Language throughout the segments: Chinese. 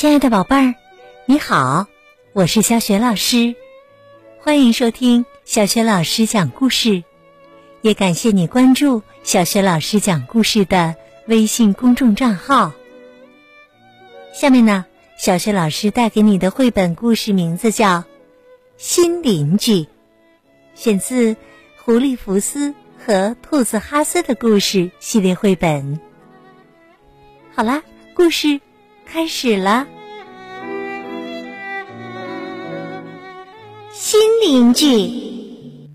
亲爱的宝贝儿，你好，我是小雪老师，欢迎收听小雪老师讲故事，也感谢你关注小雪老师讲故事的微信公众账号。下面呢，小雪老师带给你的绘本故事名字叫《新邻居》，选自《狐狸福斯和兔子哈斯的故事》系列绘本。好啦，故事。开始了，新邻居。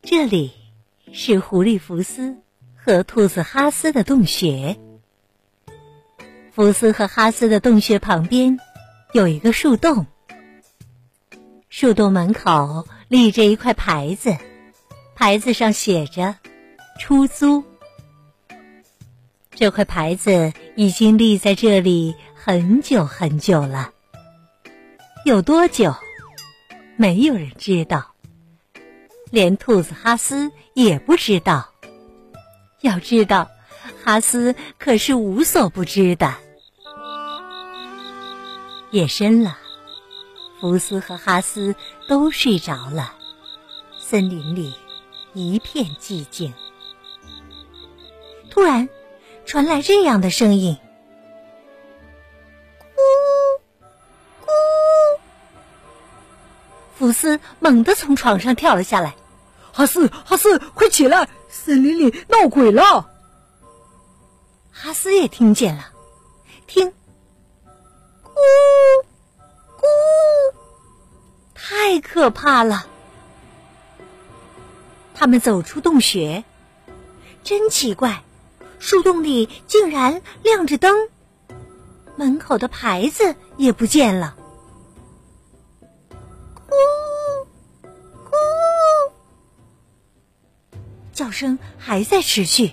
这里是狐狸福斯和兔子哈斯的洞穴。福斯和哈斯的洞穴旁边有一个树洞，树洞门口立着一块牌子，牌子上写着“出租”。这块牌子已经立在这里很久很久了，有多久，没有人知道，连兔子哈斯也不知道。要知道，哈斯可是无所不知的。夜深了，福斯和哈斯都睡着了，森林里一片寂静。突然。传来这样的声音：“咕咕！”福斯猛地从床上跳了下来。“哈斯，哈斯，快起来！森林里闹鬼了！”哈斯也听见了，听，咕咕，太可怕了！他们走出洞穴，真奇怪。树洞里竟然亮着灯，门口的牌子也不见了。咕咕，叫声还在持续。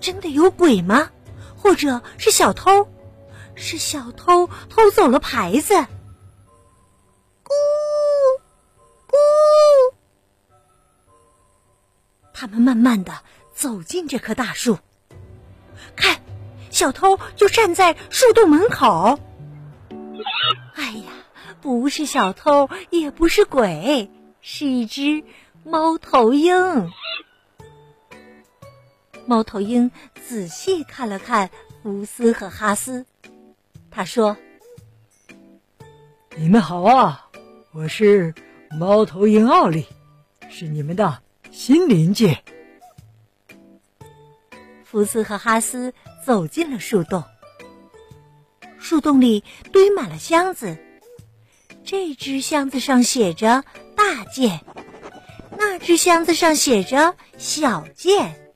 真的有鬼吗？或者是小偷？是小偷偷走了牌子？咕咕，他们慢慢的。走进这棵大树，看，小偷就站在树洞门口。哎呀，不是小偷，也不是鬼，是一只猫头鹰。猫头鹰仔细看了看福斯和哈斯，他说：“你们好啊，我是猫头鹰奥利，是你们的新邻居。”福斯和哈斯走进了树洞，树洞里堆满了箱子。这只箱子上写着“大件”，那只箱子上写着“小件”，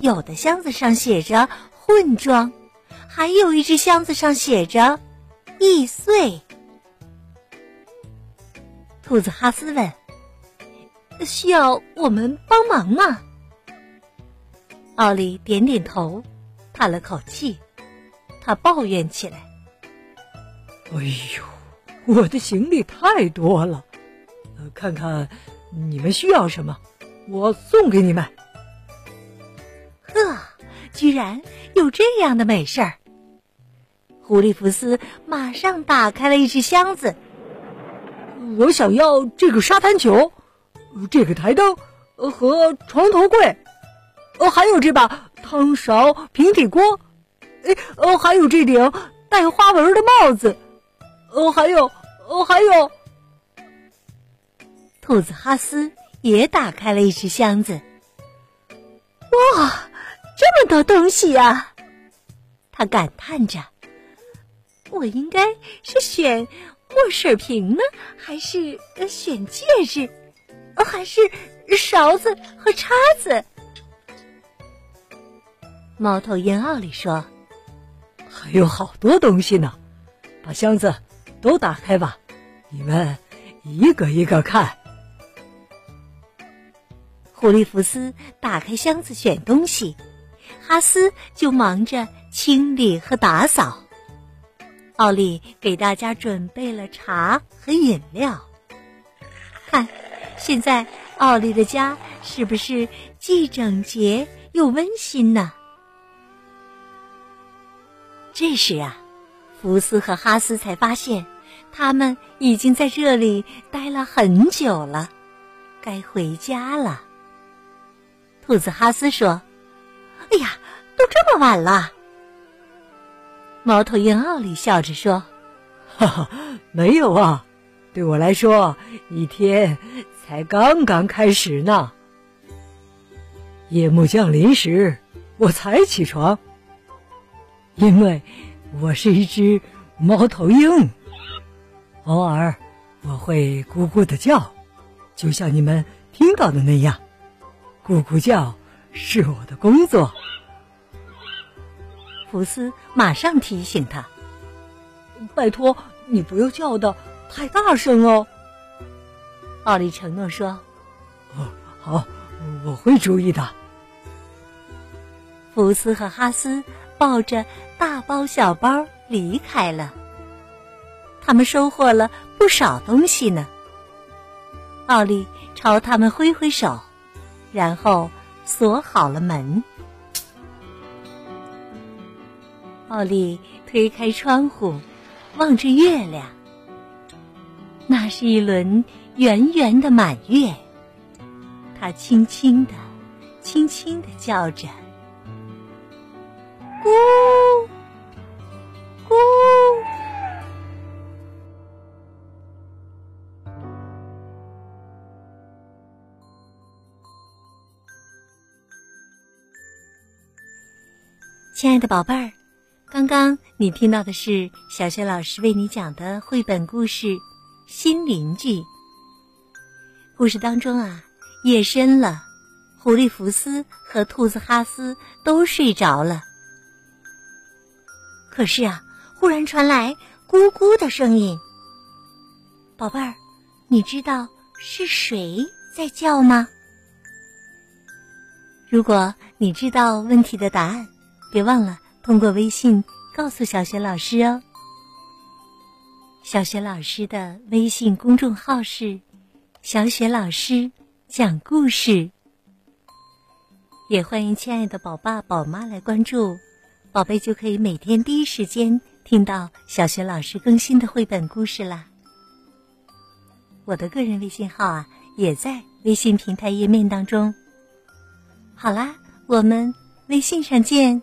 有的箱子上写着“混装”，还有一只箱子上写着“易碎”。兔子哈斯问：“需要我们帮忙吗？”奥利点点头，叹了口气，他抱怨起来：“哎呦，我的行李太多了，看看你们需要什么，我送给你们。”呵，居然有这样的美事儿！狐狸福斯马上打开了一只箱子，我想要这个沙滩球，这个台灯和床头柜。哦，还有这把汤勺、平底锅，哎，哦，还有这顶带花纹的帽子，哦，还有，哦，还有。兔子哈斯也打开了一只箱子，哇，这么多东西呀！他感叹着：“我应该是选墨水瓶呢，还是选戒指，还是勺子和叉子？”猫头鹰奥利说：“还有好多东西呢，把箱子都打开吧，你们一个一个看。”狐狸福斯打开箱子选东西，哈斯就忙着清理和打扫。奥利给大家准备了茶和饮料。看，现在奥利的家是不是既整洁又温馨呢？这时啊，福斯和哈斯才发现，他们已经在这里待了很久了，该回家了。兔子哈斯说：“哎呀，都这么晚了。”猫头鹰奥利笑着说：“哈哈，没有啊，对我来说，一天才刚刚开始呢。夜幕降临时，我才起床，因为我是一只猫头鹰。偶尔我会咕咕的叫，就像你们听到的那样，咕咕叫是我的工作。”福斯马上提醒他：“拜托，你不要叫的太大声哦。”奥利承诺说：“哦，好，我会注意的。”福斯和哈斯抱着大包小包离开了。他们收获了不少东西呢。奥利朝他们挥挥手，然后锁好了门。奥利推开窗户，望着月亮。那是一轮圆圆的满月。它轻轻的、轻轻的叫着：“咕，咕。”亲爱的宝贝儿。刚刚你听到的是小学老师为你讲的绘本故事《新邻居》。故事当中啊，夜深了，狐狸福斯和兔子哈斯都睡着了。可是啊，忽然传来咕咕的声音。宝贝儿，你知道是谁在叫吗？如果你知道问题的答案，别忘了。通过微信告诉小雪老师哦。小雪老师的微信公众号是“小雪老师讲故事”，也欢迎亲爱的宝爸宝妈来关注，宝贝就可以每天第一时间听到小学老师更新的绘本故事啦。我的个人微信号啊，也在微信平台页面当中。好啦，我们微信上见。